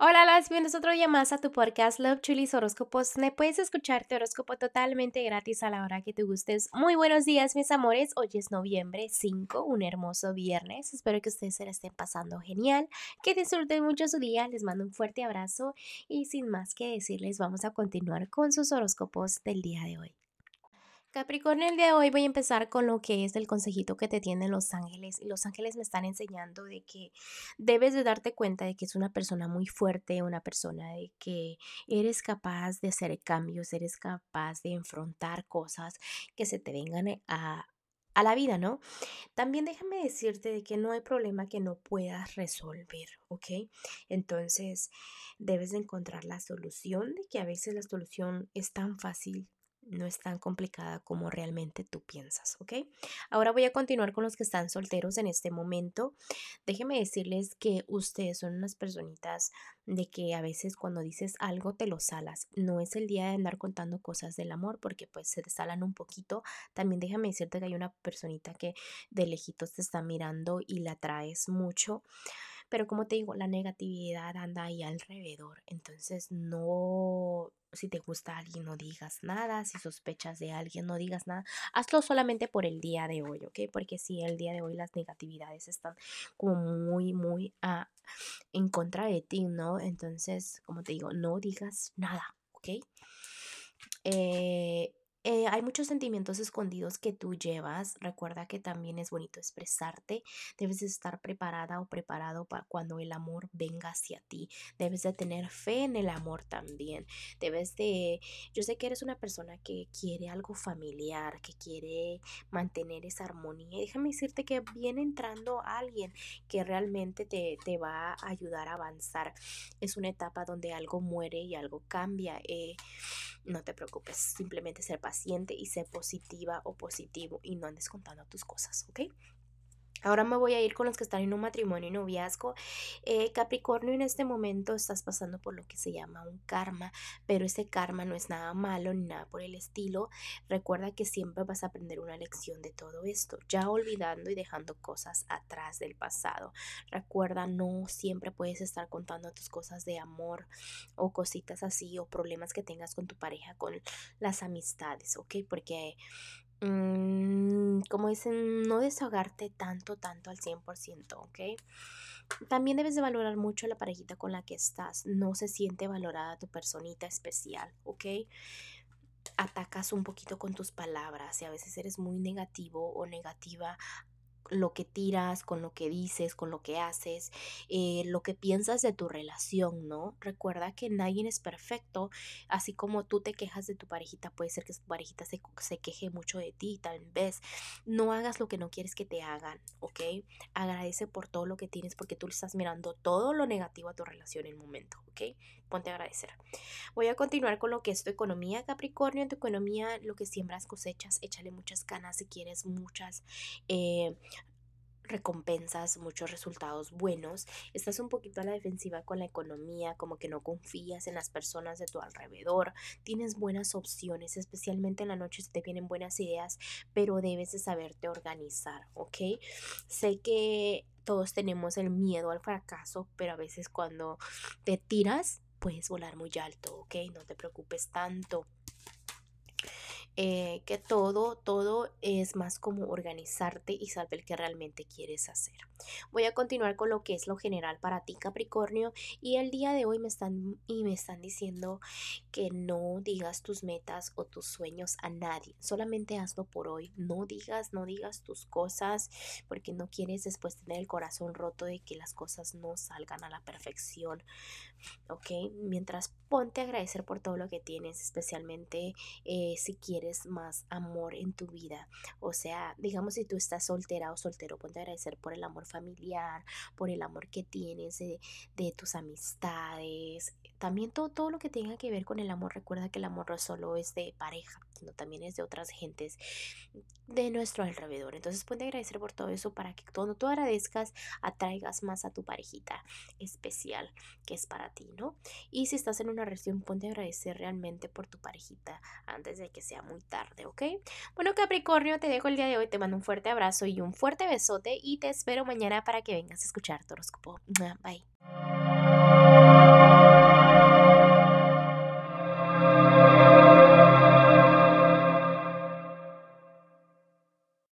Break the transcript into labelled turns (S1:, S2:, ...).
S1: Hola, las bienvenidos otro día más a tu podcast Love Chulis Horóscopos. Me puedes escuchar tu horóscopo totalmente gratis a la hora que te gustes. Muy buenos días, mis amores. Hoy es noviembre 5, un hermoso viernes. Espero que ustedes se la estén pasando genial, que disfruten mucho su día. Les mando un fuerte abrazo y sin más que decirles, vamos a continuar con sus horóscopos del día de hoy. Capricornio, el día de hoy voy a empezar con lo que es el consejito que te tienen los ángeles. Y los ángeles me están enseñando de que debes de darte cuenta de que es una persona muy fuerte, una persona de que eres capaz de hacer cambios, eres capaz de enfrentar cosas que se te vengan a, a la vida, ¿no? También déjame decirte de que no hay problema que no puedas resolver, ¿ok? Entonces debes de encontrar la solución, de que a veces la solución es tan fácil no es tan complicada como realmente tú piensas, ¿ok? Ahora voy a continuar con los que están solteros en este momento. Déjenme decirles que ustedes son unas personitas de que a veces cuando dices algo te lo salas. No es el día de andar contando cosas del amor porque pues se te salan un poquito. También déjame decirte que hay una personita que de lejitos te está mirando y la traes mucho. Pero como te digo, la negatividad anda ahí alrededor. Entonces no si te gusta alguien, no digas nada. Si sospechas de alguien, no digas nada. Hazlo solamente por el día de hoy, ¿ok? Porque si el día de hoy las negatividades están como muy, muy ah, en contra de ti, ¿no? Entonces, como te digo, no digas nada, ¿ok? Eh, eh, hay muchos sentimientos escondidos que tú llevas. Recuerda que también es bonito expresarte. Debes de estar preparada o preparado para cuando el amor venga hacia ti. Debes de tener fe en el amor también. Debes de... Yo sé que eres una persona que quiere algo familiar, que quiere mantener esa armonía. déjame decirte que viene entrando alguien que realmente te, te va a ayudar a avanzar. Es una etapa donde algo muere y algo cambia. Eh, no te preocupes, simplemente ser paciente y ser positiva o positivo y no andes contando tus cosas, ¿ok? Ahora me voy a ir con los que están en un matrimonio y noviazgo. Eh, Capricornio, en este momento estás pasando por lo que se llama un karma, pero ese karma no es nada malo ni nada por el estilo. Recuerda que siempre vas a aprender una lección de todo esto, ya olvidando y dejando cosas atrás del pasado. Recuerda, no siempre puedes estar contando tus cosas de amor o cositas así o problemas que tengas con tu pareja, con las amistades, ¿ok? Porque Mm, como dicen, no desahogarte tanto, tanto al 100%, ¿ok? También debes de valorar mucho la parejita con la que estás. No se siente valorada tu personita especial, ¿ok? Atacas un poquito con tus palabras y a veces eres muy negativo o negativa lo que tiras, con lo que dices, con lo que haces, eh, lo que piensas de tu relación, ¿no? Recuerda que nadie es perfecto, así como tú te quejas de tu parejita, puede ser que tu parejita se, se queje mucho de ti, tal vez. No hagas lo que no quieres que te hagan, ¿ok? Agradece por todo lo que tienes porque tú le estás mirando todo lo negativo a tu relación en el momento, ¿ok? Ponte a agradecer. Voy a continuar con lo que es tu economía, Capricornio. En tu economía, lo que siembras cosechas, échale muchas ganas si quieres, muchas. Eh, recompensas, muchos resultados buenos, estás un poquito a la defensiva con la economía, como que no confías en las personas de tu alrededor, tienes buenas opciones, especialmente en la noche te vienen buenas ideas, pero debes de saberte organizar, ¿ok? Sé que todos tenemos el miedo al fracaso, pero a veces cuando te tiras puedes volar muy alto, ¿ok? No te preocupes tanto. Eh, que todo, todo es más como organizarte y saber qué realmente quieres hacer. Voy a continuar con lo que es lo general para ti Capricornio y el día de hoy me están y me están diciendo que no digas tus metas o tus sueños a nadie, solamente hazlo por hoy, no digas, no digas tus cosas porque no quieres después tener el corazón roto de que las cosas no salgan a la perfección. ¿Ok? Mientras ponte a agradecer por todo lo que tienes, especialmente si quieres más amor en tu vida. O sea, digamos si tú estás soltera o soltero, ponte a agradecer por el amor familiar, por el amor que tienes de, de tus amistades. También todo, todo lo que tenga que ver con el amor. Recuerda que el amor no solo es de pareja, sino también es de otras gentes de nuestro alrededor. Entonces ponte a agradecer por todo eso para que cuando tú agradezcas, atraigas más a tu parejita especial que es para ti, ¿no? Y si estás en una relación, ponte a agradecer realmente por tu parejita antes de que sea muy tarde, ¿ok? Bueno, Capricornio, te dejo el día de hoy, te mando un fuerte abrazo y un fuerte besote y te espero mañana para que vengas a escuchar tu horóscopo. Bye.